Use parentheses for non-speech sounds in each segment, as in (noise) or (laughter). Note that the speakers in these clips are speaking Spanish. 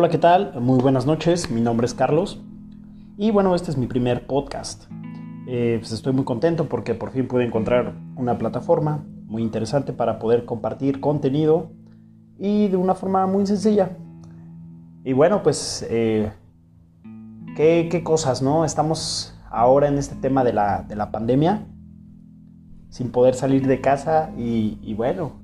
Hola, ¿qué tal? Muy buenas noches, mi nombre es Carlos y bueno, este es mi primer podcast. Eh, pues estoy muy contento porque por fin pude encontrar una plataforma muy interesante para poder compartir contenido y de una forma muy sencilla. Y bueno, pues, eh, ¿qué, cosas, no? Estamos ahora en este tema de la, de la pandemia, sin poder salir de casa y, y bueno,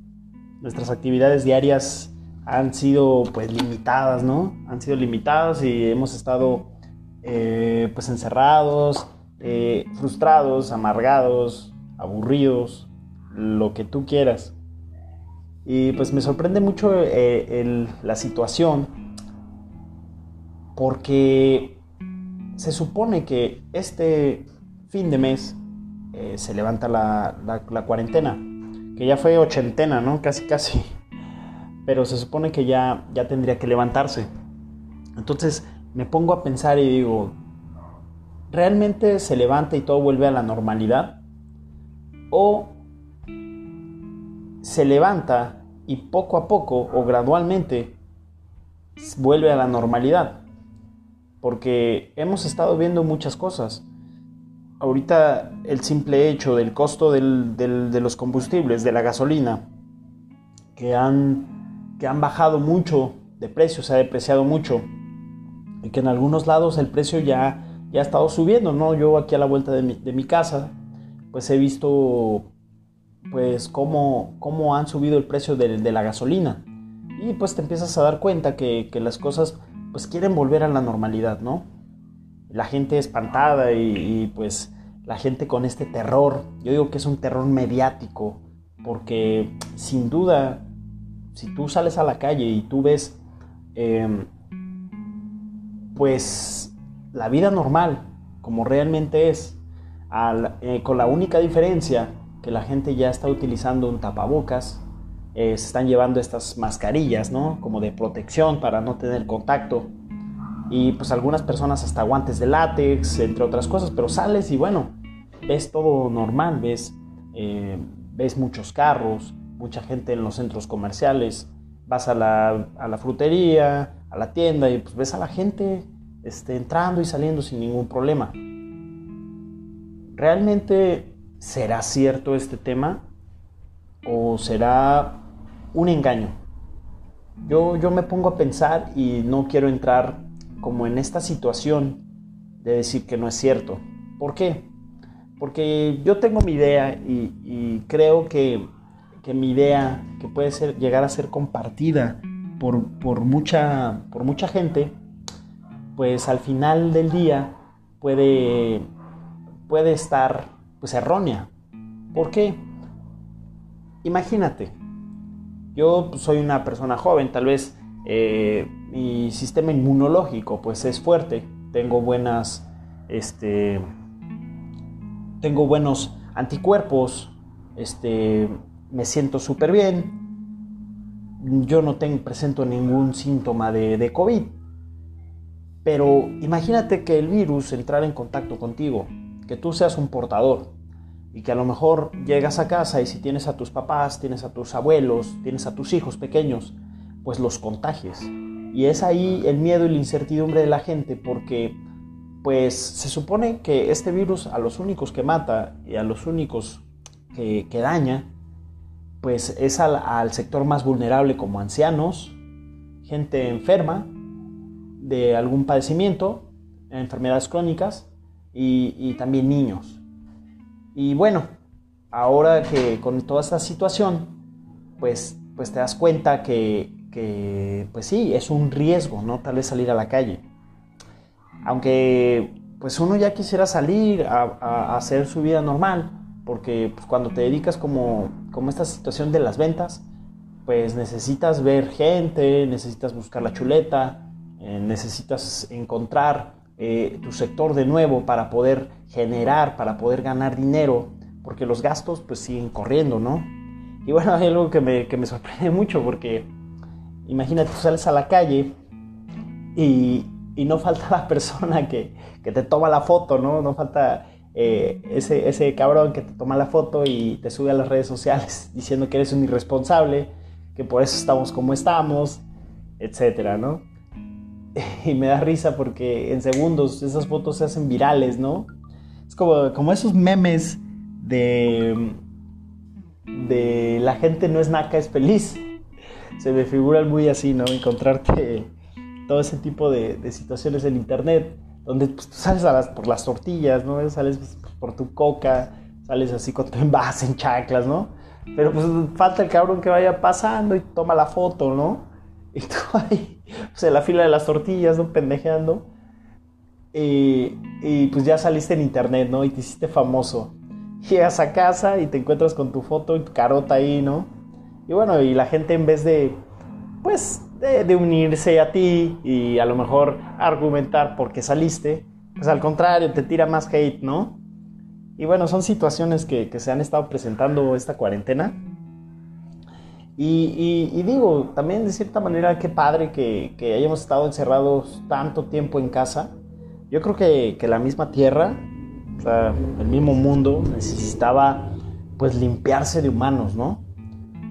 nuestras actividades diarias han sido pues limitadas, ¿no? Han sido limitadas y hemos estado eh, pues encerrados, eh, frustrados, amargados, aburridos, lo que tú quieras. Y pues me sorprende mucho eh, la situación porque se supone que este fin de mes se levanta la, la cuarentena, que ya fue ochentena, ¿no? Casi, casi pero se supone que ya, ya tendría que levantarse. Entonces me pongo a pensar y digo, ¿realmente se levanta y todo vuelve a la normalidad? ¿O se levanta y poco a poco o gradualmente vuelve a la normalidad? Porque hemos estado viendo muchas cosas. Ahorita el simple hecho del costo de los combustibles, de la gasolina, que han que han bajado mucho de precio, se ha depreciado mucho y que en algunos lados el precio ya, ya ha estado subiendo, ¿no? Yo aquí a la vuelta de mi, casa, pues he visto pues cómo, cómo han subido el precio de, la gasolina y pues te empiezas a dar cuenta que, las cosas pues quieren volver a la normalidad, ¿no? La gente espantada y, y pues la gente con este terror, yo digo que es un terror mediático, porque sin duda si tú sales a la calle y tú ves, em, pues, la vida normal, como realmente es, eh, con la única diferencia que la gente ya está utilizando un tapabocas, eh, se están llevando estas mascarillas, ¿no? Como de protección para no tener contacto. Y pues algunas personas hasta guantes de látex, entre otras cosas, pero sales y bueno, ves todo normal, ves, eh, ves muchos carros, mucha gente en los centros comerciales, vas a la, frutería, a la tienda y pues ves a la gente este, entrando y saliendo sin ningún problema. ¿Realmente será cierto este tema o será un engaño? Yo, yo me pongo a pensar y no quiero entrar como en esta situación de decir que no es cierto. ¿Por qué? Porque yo tengo mi idea y creo que que mi idea, que puede ser, llegar a ser compartida por, por, mucha, por mucha gente, pues al final del día puede, puede estar pues errónea. ¿Por qué? Imagínate, yo soy una persona joven, tal vez eh, mi sistema inmunológico pues es fuerte, tengo buenas, este, tengo buenos anticuerpos, este, me siento súper bien, yo no tengo, presento ningún síntoma de, de, COVID. Pero imagínate que el virus entrara en contacto contigo, que tú seas un portador y que a lo mejor llegas a casa y si tienes a tus papás, tienes a tus abuelos, tienes a tus hijos pequeños, pues los contagies. Y es ahí el miedo y la incertidumbre de la gente porque pues se supone que este virus a los únicos que mata y a los únicos que, que daña pues es al, sector más vulnerable como ancianos, gente enferma de algún padecimiento, enfermedades crónicas y, también niños. Y bueno, ahora que con toda esta situación, pues, pues te das cuenta que, pues sí, es un riesgo, ¿no? Tal vez salir a la calle. Aunque pues uno ya quisiera salir a hacer su vida normal, porque pues, cuando te dedicas como, como esta situación de las ventas, pues necesitas ver gente, necesitas buscar la chuleta, eh, necesitas encontrar eh, tu sector de nuevo para poder generar, para poder ganar dinero, porque los gastos pues siguen corriendo, ¿no? Y bueno, (laughs) hay algo que me, que me sorprende mucho porque imagínate, tú sales a la calle y, y no falta la (laughs) persona que, que, te toma la foto, ¿no? No falta eh, ese, ese cabrón que te toma la foto y te sube a las redes sociales (laughs) diciendo que eres un irresponsable, que por eso estamos como estamos, etcétera, ¿no? (laughs) y me da risa porque en segundos esas fotos se hacen virales, ¿no? Es como, como esos memes de, de la gente no es naca, es feliz. Se me figuran muy así, ¿no? Encontrarte (laughs) todo ese tipo de, situaciones en internet, donde pues, tú sales por las tortillas, ¿no? Sales pues, por tu coca, sales así con tu (laughs) envase en chaclas, ¿no? Pero pues falta el cabrón que vaya pasando y toma la foto, ¿no? (laughs) Y tú ahí, pues en la fila de las tortillas, ¿no? Pendejeando. Y, y, pues ya saliste en internet, ¿no? Y te hiciste famoso. Llegas a casa y te encuentras con tu foto y tu carota ahí, ¿no? Y bueno, y la gente en vez de, pues, de, unirse a ti y a lo mejor argumentar por qué saliste, pues al contrario, te tira más hate, ¿no? Y bueno, son situaciones que, se han estado presentando esta cuarentena. Y, digo, también de cierta manera, qué padre que, hayamos estado encerrados tanto tiempo en casa. Yo creo que, que la misma tierra, el mismo mundo, necesitaba pues limpiarse de humanos, ¿no?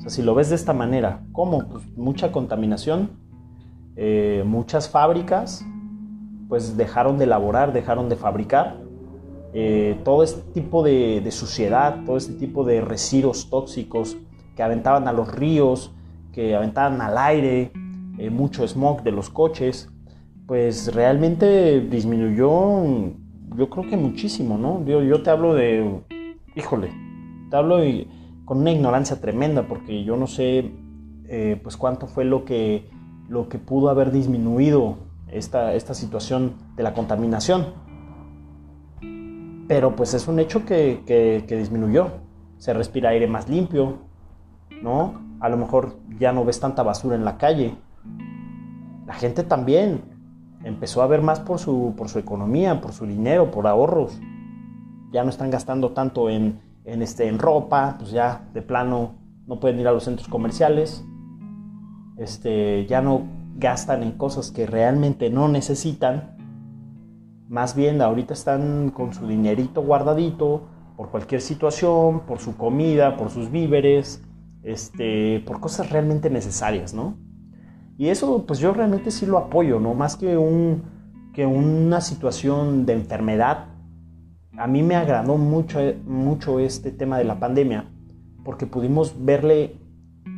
Si lo ves de esta manera, ¿cómo? Pues mucha contaminación, eh, muchas fábricas, pues dejaron de elaborar, dejaron de fabricar. Eh, todo este tipo de, suciedad, todo este tipo de residuos tóxicos que aventaban a los ríos, que aventaban al aire, eh, mucho smog de los coches, pues realmente disminuyó, yo creo que muchísimo, ¿no? Yo, yo te hablo de, híjole, te hablo de con una ignorancia tremenda, porque yo no sé eh, pues cuánto fue lo que, lo que pudo haber disminuido esta, esta situación de la contaminación. Pero pues es un hecho que, que, disminuyó. Se respira aire más limpio, ¿no? A lo mejor ya no ves tanta basura en la calle. La gente también empezó a ver más por su, por su economía, por su dinero, por ahorros. Ya no están gastando tanto en, en, este, en ropa, pues ya de plano no pueden ir a los centros comerciales, este, ya no gastan en cosas que realmente no necesitan, más bien ahorita están con su dinerito guardadito por cualquier situación, por su comida, por sus víveres, este, por cosas realmente necesarias, ¿no? Y eso pues yo realmente sí lo apoyo, ¿no? Más que, un, que una situación de enfermedad, a mí me agradó mucho, mucho este tema de la pandemia, porque pudimos verle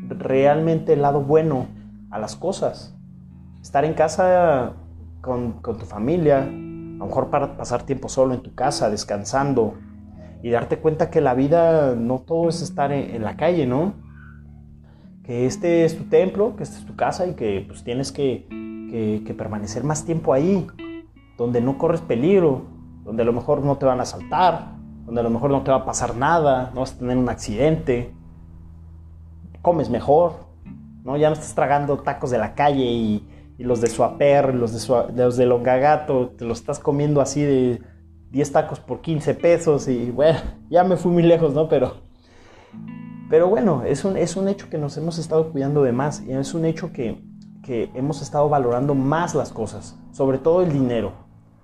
realmente el lado bueno a las cosas. Estar en casa con, tu familia, a lo mejor para pasar tiempo solo en tu casa, descansando, y darte cuenta que la vida no todo es estar en, la calle, ¿no? Que este es tu templo, que esta es tu casa y que pues tienes que, que permanecer más tiempo ahí, donde no corres peligro, donde a lo mejor no te van a asaltar, donde a lo mejor no te va a pasar nada, no vas a tener un accidente, comes mejor, ¿no? Ya no estás tragando tacos de la calle y, los de suaper, los de, los de longagato, te los estás comiendo así de 10 tacos por 15 pesos y bueno, (laughs) ya me fui muy lejos, ¿no? Pero, pero bueno, es un, es un hecho que nos hemos estado cuidando de más y es un hecho que, que hemos estado valorando más las cosas, sobre todo el dinero,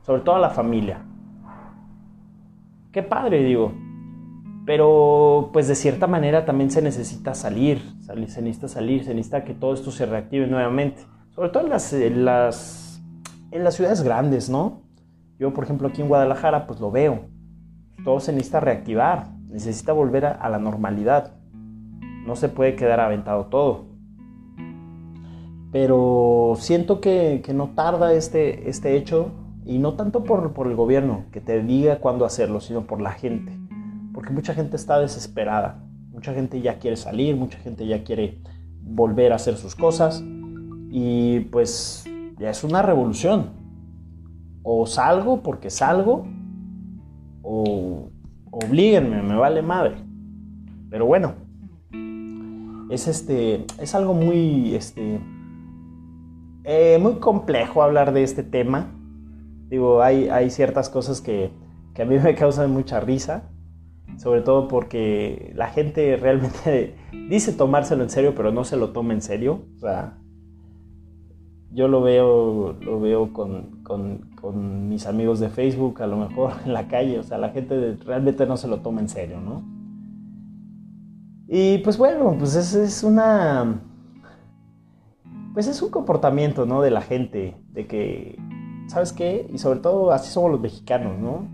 sobre todo la familia qué padre, digo. Pero pues de cierta manera también se necesita salir, se necesita salir, se necesita que todo esto se reactive nuevamente. Sobre todo en las, en las, en las ciudades grandes, ¿no? Yo, por ejemplo, aquí en Guadalajara, pues lo veo. Todo se necesita reactivar, necesita volver a, la normalidad. No se puede quedar aventado todo. Pero siento que, que no tarda este, este hecho y no tanto por, por el gobierno que te diga cuándo hacerlo, sino por la gente. Porque mucha gente está desesperada. Mucha gente ya quiere salir, mucha gente ya quiere volver a hacer sus cosas. Y pues ya es una revolución. O salgo porque salgo, o oblíguenme, me vale madre. Pero bueno, es, este, es algo muy, este, eh, muy complejo hablar de este tema Digo, hay, hay ciertas cosas que, a mí (laughs) me causan mucha risa, sobre todo porque la gente realmente (laughs) dice tomárselo en serio, pero no se lo toma en serio. O sea, yo lo veo, lo veo con, con, mis amigos de Facebook, a lo mejor (laughs) en la calle, o sea, la gente realmente no se lo toma en serio, ¿no? Y pues bueno, pues es, es una... pues es un comportamiento, ¿no? De la gente, de que, ¿sabes qué? Y sobre todo así somos los mexicanos, ¿no?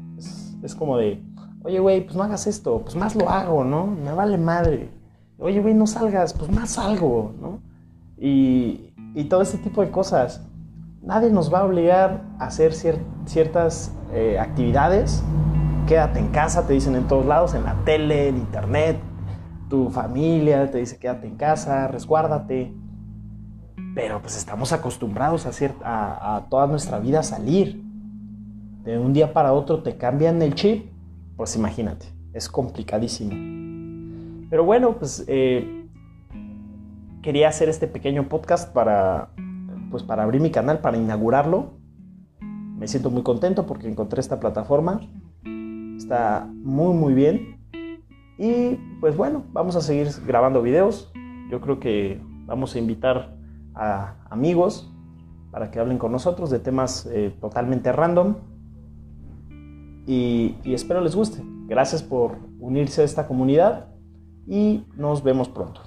Es, como de, oye, güey, pues no hagas esto, pues más lo hago, ¿no? Me vale madre. Oye, güey, no salgas, pues más salgo, ¿no? Y, y todo ese tipo de cosas. Nadie nos va a obligar a hacer ciertas eh, actividades. Quédate en casa, te dicen en todos lados, en la tele, en internet. Tu familia te dice quédate en casa, resguárdate pero pues estamos acostumbrados a, hacer, a, toda nuestra vida salir. De un día para otro te cambian el chip, pues imagínate, es complicadísimo. Pero bueno, pues eh, quería hacer este pequeño podcast para, pues para abrir mi canal, para inaugurarlo. Me siento muy contento porque encontré esta plataforma. Está muy muy bien. Y pues bueno, vamos a seguir grabando videos. Yo creo que vamos a invitar a amigos para que hablen con nosotros de temas eh, totalmente random. Y, y espero les guste. Gracias por unirse a esta comunidad y nos vemos pronto.